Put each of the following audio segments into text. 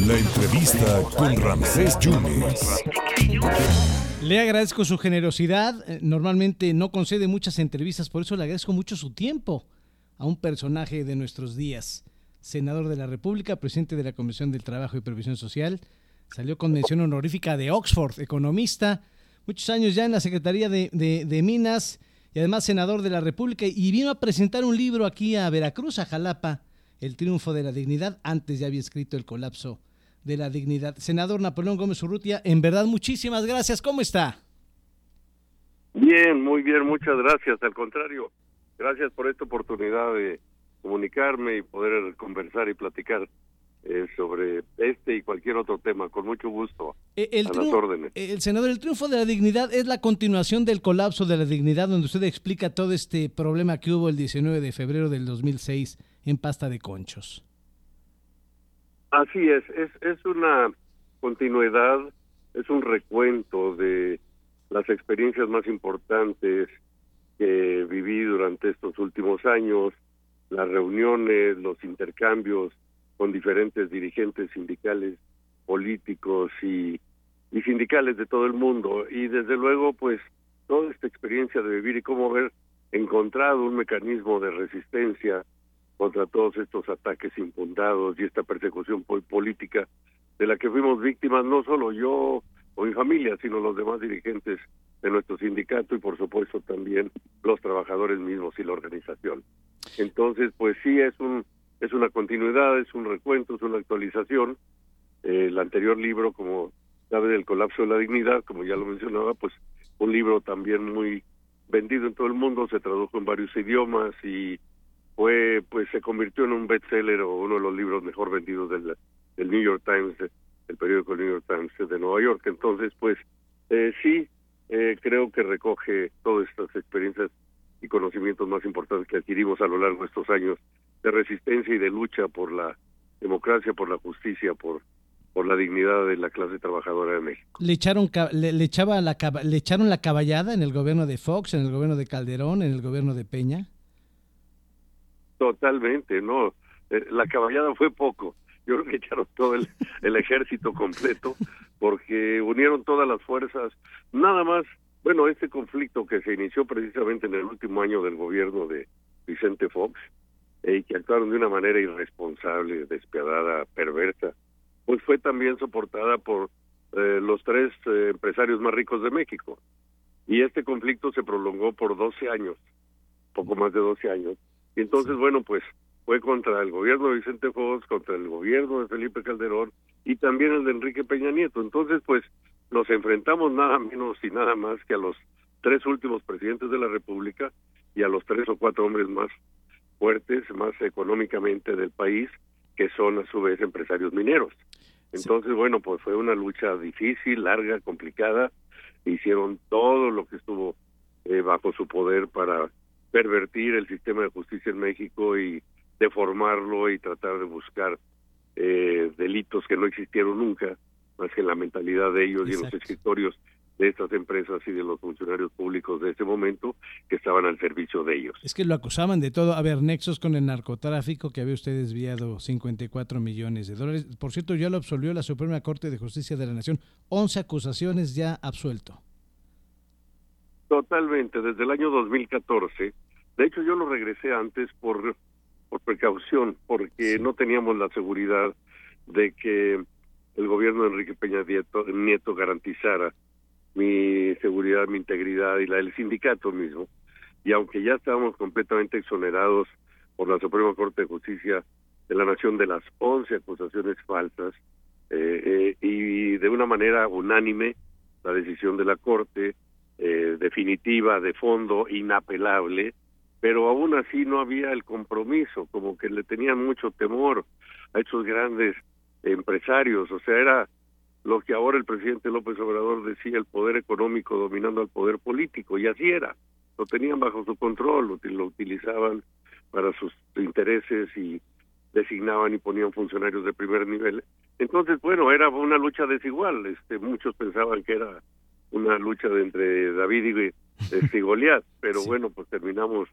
La entrevista con Ramsés Yunes. Le agradezco su generosidad. Eh, Normalmente no concede muchas entrevistas, por eso le agradezco mucho su tiempo a un personaje de nuestros días. Senador de la República, presidente de la Comisión del Trabajo y Previsión Social, salió con mención honorífica de Oxford, economista, muchos años ya en la Secretaría de, Minas y además senador de la República y vino a presentar un libro aquí a Veracruz, a Jalapa, El triunfo de la dignidad. Antes ya había escrito El colapso de la dignidad. Senador Napoleón Gómez Urrutia, en verdad muchísimas gracias. ¿Cómo está? Bien, muy bien, muchas gracias. Al contrario, gracias por esta oportunidad de comunicarme y poder conversar y platicar eh, sobre este y cualquier otro tema. Con mucho gusto. Eh, El, A las órdenes. el senador, el triunfo de la dignidad es la continuación del colapso de la dignidad, donde usted explica todo este problema que hubo el 19 de febrero del 2006 en Pasta de Conchos. Así es, es, es una continuidad, es un recuento de las experiencias más importantes que viví durante estos últimos años, las reuniones, los intercambios con diferentes dirigentes sindicales, políticos y, y sindicales de todo el mundo. Y desde luego, pues, toda esta experiencia de vivir y cómo haber encontrado un mecanismo de resistencia contra todos estos ataques infundados y esta persecución pol- política de la que fuimos víctimas no solo yo o mi familia, sino los demás dirigentes de nuestro sindicato y por supuesto también los trabajadores mismos y la organización. Entonces, pues sí es un es una continuidad, es un recuento, es una actualización. Eh, el anterior libro, como sabe, del colapso de la dignidad, como ya lo mencionaba, pues un libro también muy vendido en todo el mundo, se tradujo en varios idiomas y fue pues se convirtió en un bestseller o uno de los libros mejor vendidos del, del New York Times eh, el periódico New York Times de Nueva York entonces pues eh, sí eh, creo que recoge todas estas experiencias y conocimientos más importantes que adquirimos a lo largo de estos años de resistencia y de lucha por la democracia por la justicia por por la dignidad de la clase trabajadora de México Le echaron, le, le echaba la, le echaron la caballada en el gobierno de Fox, en el gobierno de Calderón, en el gobierno de Peña. Totalmente, no. Eh, La caballada fue poco. Yo creo que echaron todo el, ejército completo porque unieron todas las fuerzas. Nada más, bueno, este conflicto que se inició precisamente en el último año del gobierno de Vicente Fox eh, y que actuaron de una manera irresponsable, despiadada, perversa, pues fue también soportada por eh, los tres eh, empresarios más ricos de México. Y este conflicto se prolongó por 12 años, poco más de 12 años. Y entonces, bueno, pues fue contra el gobierno de Vicente Fox, contra el gobierno de Felipe Calderón y también el de Enrique Peña Nieto. Entonces, pues nos enfrentamos nada menos y nada más que a los tres últimos presidentes de la República y a los tres o cuatro hombres más fuertes, más económicamente del país, que son a su vez empresarios mineros. Entonces, bueno, pues fue una lucha difícil, larga, complicada. Hicieron todo lo que estuvo eh, bajo su poder para pervertir el sistema de justicia en México y deformarlo y tratar de buscar eh, delitos que no existieron nunca, más que en la mentalidad de ellos y en los escritorios de estas empresas y de los funcionarios públicos de ese momento que estaban al servicio de ellos. Es que lo acusaban de todo. A ver, nexos con el narcotráfico que había usted desviado 54 millones de dólares. Por cierto, ya lo absolvió la Suprema Corte de Justicia de la Nación. 11 acusaciones ya absuelto. Totalmente, desde el año 2014. De hecho, yo lo regresé antes por, por precaución, porque no teníamos la seguridad de que el gobierno de Enrique Peña Nieto, Nieto garantizara mi seguridad, mi integridad y la del sindicato mismo. Y aunque ya estábamos completamente exonerados por la Suprema Corte de Justicia de la Nación de las 11 acusaciones falsas, eh, eh, y de una manera unánime, la decisión de la Corte eh, definitiva, de fondo, inapelable, pero aún así no había el compromiso, como que le tenían mucho temor a estos grandes empresarios, o sea, era lo que ahora el presidente López Obrador decía, el poder económico dominando al poder político, y así era, lo tenían bajo su control, lo utilizaban para sus intereses y designaban y ponían funcionarios de primer nivel. Entonces, bueno, era una lucha desigual, este, muchos pensaban que era una lucha de entre David y, este, Goliat, pero Sí. bueno, pues terminamos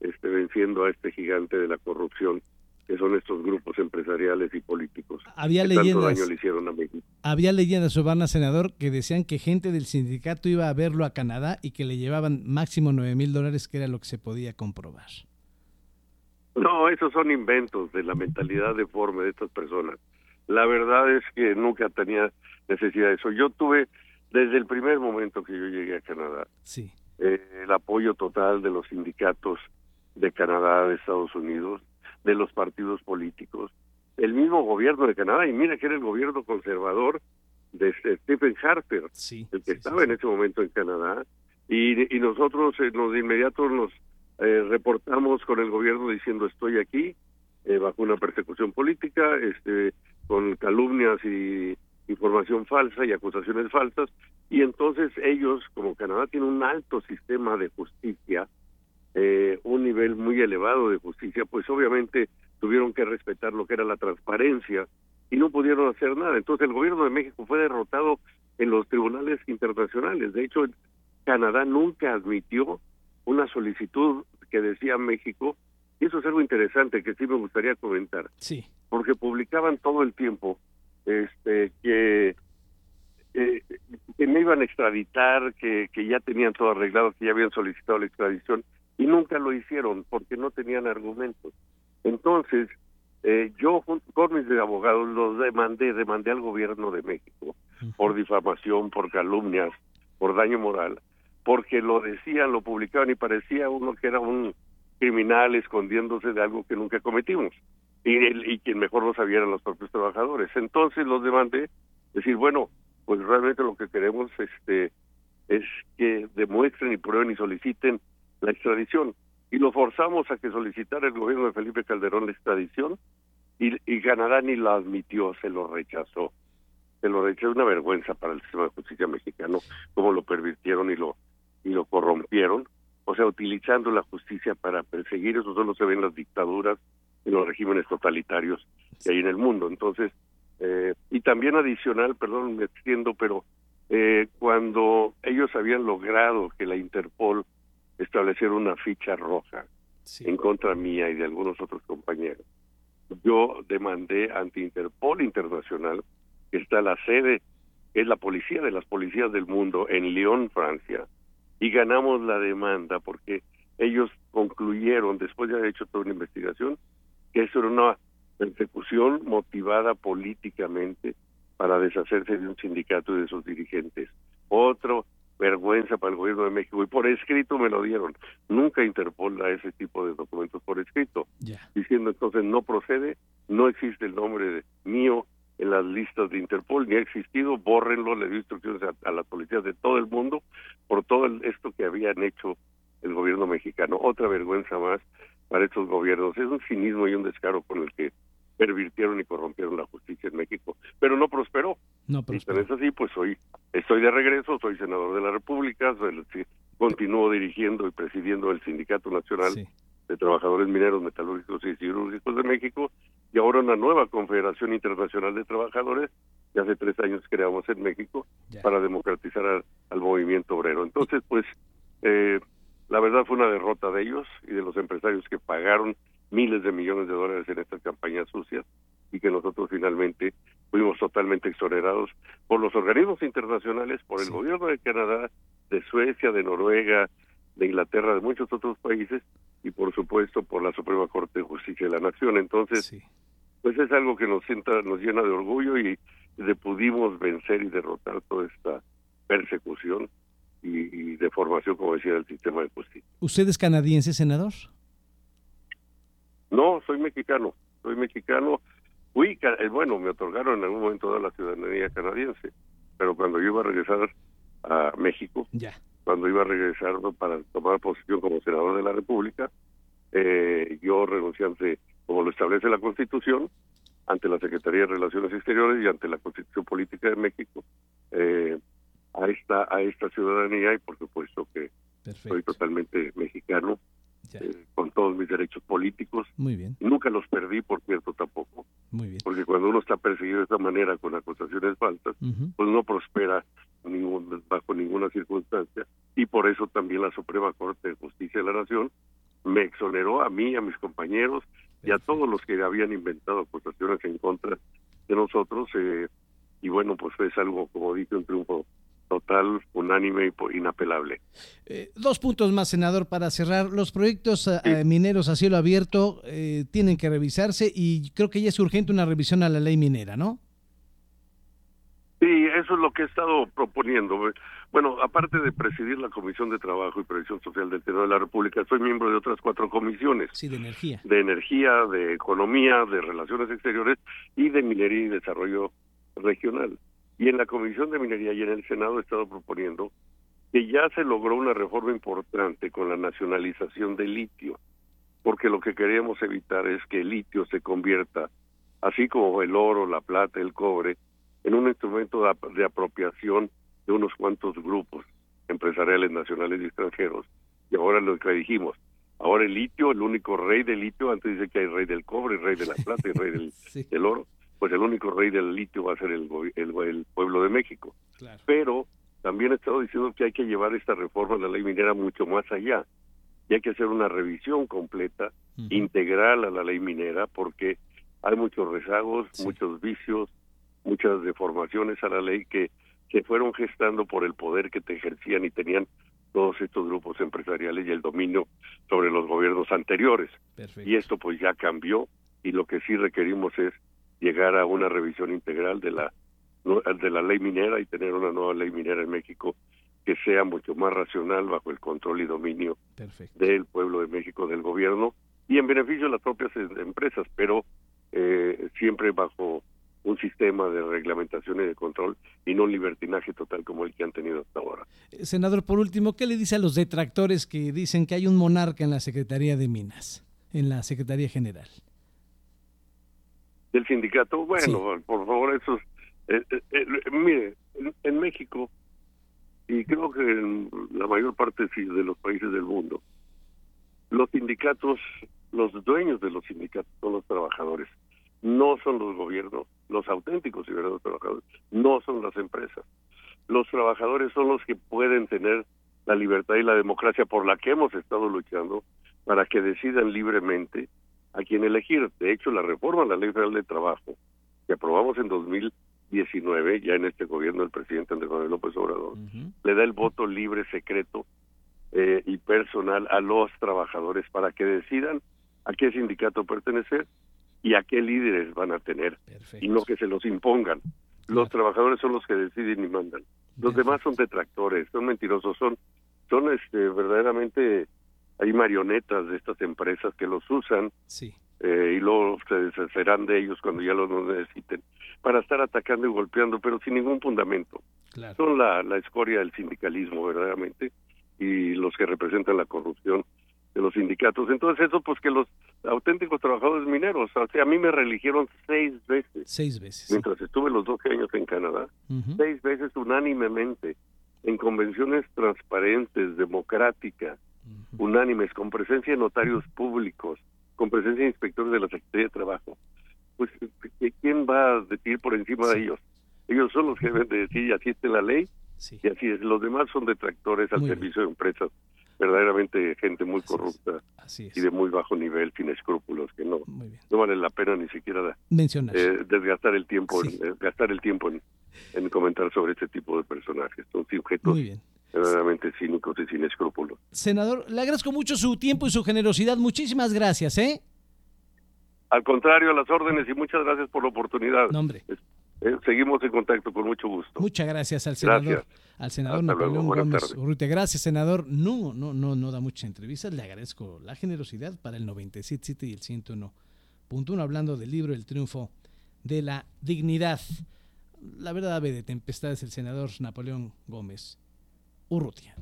este, venciendo a este gigante de la corrupción que son estos grupos empresariales y políticos. Había que tanto leyendas, daño le hicieron a México. había leyendas, Urbana, senador, que decían que gente del sindicato iba a verlo a Canadá y que le llevaban máximo 9 mil dólares, que era lo que se podía comprobar. No, esos son inventos de la mentalidad deforme de estas personas. La verdad es que nunca tenía necesidad de eso. Yo tuve, desde el primer momento que yo llegué a Canadá, Sí, eh, el apoyo total de los sindicatos de Canadá, de Estados Unidos, de los partidos políticos, el mismo gobierno de Canadá, y mira que era el gobierno conservador de Stephen Harper, sí. el que sí, estaba sí, en ese momento en Canadá, y, y nosotros eh, nos de inmediato nos eh, reportamos con el gobierno diciendo estoy aquí eh, bajo una persecución política, este, con calumnias y información falsa y acusaciones falsas, y entonces ellos, como Canadá tiene un alto sistema de justicia, eh, un nivel muy elevado de justicia, pues obviamente tuvieron que respetar lo que era la transparencia y no pudieron hacer nada. Entonces el gobierno de México fue derrotado en los tribunales internacionales. De hecho, Canadá nunca admitió una solicitud que decía México, y eso es algo interesante que sí me gustaría comentar, Sí, porque publicaban todo el tiempo este que eh, que me iban a extraditar, que, que ya tenían todo arreglado, que ya habían solicitado la extradición y nunca lo hicieron porque no tenían argumentos. Entonces, eh, yo junto con mis abogados los demandé, demandé al gobierno de México por difamación, por calumnias, por daño moral, porque lo decían, lo publicaban y parecía uno que era un criminal escondiéndose de algo que nunca cometimos. Y, y quien mejor lo sabía eran los propios trabajadores. Entonces los demandé, decir, bueno, pues realmente lo que queremos este es que demuestren y prueben y soliciten la extradición. Y lo forzamos a que solicitara el gobierno de Felipe Calderón la extradición y, y Canadá ni la admitió, se lo rechazó. Se lo rechazó, una vergüenza para el sistema de justicia mexicano, cómo lo pervirtieron y lo, y lo corrompieron. O sea, utilizando la justicia para perseguir, eso solo se ve en las dictaduras, en los regímenes totalitarios que hay en el mundo. Entonces, eh, y también adicional, perdón, me extiendo, pero eh, cuando ellos habían logrado que la Interpol estableciera una ficha roja sí. en contra mía y de algunos otros compañeros, yo demandé ante Interpol Internacional, que está la sede, es la policía de las policías del mundo en Lyon, Francia, y ganamos la demanda porque ellos concluyeron, después de haber hecho toda una investigación, que eso era una persecución motivada políticamente para deshacerse de un sindicato y de sus dirigentes. Otro vergüenza para el gobierno de México y por escrito me lo dieron. Nunca Interpol da ese tipo de documentos por escrito, diciendo entonces no procede, no existe el nombre de- mío en las listas de Interpol, ni ha existido, bórrenlo, le di instrucciones a, a las policías de todo el mundo por todo el- esto que habían hecho el gobierno mexicano. Otra vergüenza más para estos gobiernos. Es un cinismo y un descaro con el que pervirtieron y corrompieron la justicia en México, pero no prosperó. No, Y pero tan es así, pues hoy estoy de regreso, soy senador de la República, soy- continúo dirigiendo y presidiendo el Sindicato Nacional sí. de Trabajadores Mineros, Metalúrgicos y Cirúrgicos de México y ahora una nueva Confederación Internacional de Trabajadores que hace tres años creamos en México Ya. para democratizar al, al movimiento obrero. Entonces, pues, eh, la verdad fue una derrota de ellos y de los empresarios que pagaron miles de millones de dólares en estas campañas sucias y que nosotros finalmente fuimos totalmente exonerados por los organismos internacionales, por el Sí. gobierno de Canadá, de Suecia, de Noruega, de Inglaterra, de muchos otros países y por supuesto por la Suprema Corte de Justicia de la Nación. Entonces, Sí. pues es algo que nos sienta, nos llena de orgullo y de pudimos vencer y derrotar toda esta persecución y, y deformación, como decía, del sistema de justicia. ¿Usted es canadiense, senador? No, soy mexicano, soy mexicano. Fui, eh, bueno, me otorgaron en algún momento la ciudadanía canadiense, pero cuando yo iba a regresar a México, Ya. cuando iba a regresar para tomar posición como senador de la República, eh, yo renuncié ante, como lo establece la Constitución, ante la Secretaría de Relaciones Exteriores y ante la Constitución Política de México, eh, a esta a esta ciudadanía y por supuesto que soy totalmente mexicano, eh, con todos mis derechos políticos. Muy bien, Nunca los perdí, por cierto, tampoco, muy bien. porque cuando uno está perseguido de esta manera con acusaciones falsas, pues no prospera ningún, bajo ninguna circunstancia y por eso también la Suprema Corte de Justicia de la Nación me exoneró a mí, a mis compañeros y a todos los que habían inventado acusaciones en contra de nosotros. Eh, y bueno, pues es algo, como dije, un triunfo total, unánime y inapelable. Eh, dos puntos más, senador, para cerrar. Los proyectos eh, mineros a cielo abierto eh, tienen que revisarse y creo que ya es urgente una revisión a la ley minera, ¿no? Sí, eso es lo que he estado proponiendo. Bueno, aparte de presidir la Comisión de Trabajo y Previsión Social del Senado de la República, soy miembro de otras cuatro comisiones. Sí, de energía. De energía, de economía, de relaciones exteriores y de minería y desarrollo regional. Y en la Comisión de Minería y en el Senado he estado proponiendo que ya se logró una reforma importante con la nacionalización del litio, porque lo que queríamos evitar es que el litio se convierta, así como el oro, la plata, el cobre, en un instrumento de, apropiación de unos cuantos grupos empresariales nacionales y extranjeros. Y ahora lo que dijimos, ahora el litio, el único rey del litio, antes dice que hay rey del cobre, rey de la plata y rey del, del oro, pues el único rey del litio va a ser el, el, pueblo de México. Pero también he estado diciendo que hay que llevar esta reforma de la ley minera mucho más allá. Y hay que hacer una revisión completa, integral a la ley minera, porque hay muchos rezagos, muchos vicios, muchas deformaciones a la ley que se fueron gestando por el poder que te ejercían y tenían todos estos grupos empresariales y el dominio sobre los gobiernos anteriores. Y esto pues ya cambió y lo que sí requerimos es llegar a una revisión integral de la de la ley minera y tener una nueva ley minera en México que sea mucho más racional bajo el control y dominio del pueblo de México, del gobierno y en beneficio de las propias em, empresas, pero eh, siempre bajo un sistema de reglamentación y de control y no un libertinaje total como el que han tenido hasta ahora. Eh, senador, por último, ¿qué le dice a los detractores que dicen que hay un monarca en la Secretaría de Minas, en la Secretaría General? Del sindicato. Bueno, por favor, eso eh, eh, eh, mire, en, México, y creo que en la mayor parte de los países del mundo, los sindicatos, los dueños de los sindicatos son los trabajadores, no son los gobiernos, los auténticos y verdaderos trabajadores, no son las empresas. Los trabajadores son los que pueden tener la libertad y la democracia por la que hemos estado luchando para que decidan libremente a quien elegir. De hecho, la reforma a la Ley Federal de Trabajo, que aprobamos en 2019, ya en este gobierno del presidente Andrés Manuel López Obrador, le da el voto libre, secreto eh, y personal a los trabajadores para que decidan a qué sindicato pertenecer y a qué líderes van a tener, y no que se los impongan. Los trabajadores son los que deciden y mandan. Los demás son detractores, son mentirosos, son son este verdaderamente hay marionetas de estas empresas que los usan eh, y luego se deshacerán de ellos cuando ya los necesiten para estar atacando y golpeando, pero sin ningún fundamento. Son la, la escoria del sindicalismo, verdaderamente, y los que representan la corrupción de los sindicatos. Entonces eso pues que los auténticos trabajadores mineros, o sea, a mí me religieron seis veces. Seis veces. Mientras estuve los 12 años en Canadá, seis veces unánimemente, en convenciones transparentes, democráticas, unánimes, con presencia de notarios públicos, con presencia de inspectores de la Secretaría de Trabajo, pues ¿quién va a decir por encima de ellos? Ellos son los que deben de decir, así está la ley, y así es. Los demás son detractores al servicio de empresas, verdaderamente gente muy corrupta y de muy bajo nivel, sin escrúpulos, que no, no vale la pena ni siquiera eh, desgastar el tiempo, en, gastar el tiempo en, en comentar sobre este tipo de personajes. Son sujetos verdaderamente cínicos y sin escrúpulos. Senador, le agradezco mucho su tiempo y su generosidad. Muchísimas gracias, ¿eh? Al contrario, a las órdenes y muchas gracias por la oportunidad. No, hombre. Eh, seguimos en contacto con mucho gusto. Muchas gracias al senador, al senador Napoleón Gómez Urrutia. Gracias, senador. No, no, no, no da muchas entrevistas. Le agradezco la generosidad para el 97.7 y el 101.1, hablando del libro El triunfo de la dignidad. La verdad ave de tempestades el senador Napoleón Gómez Urrutia.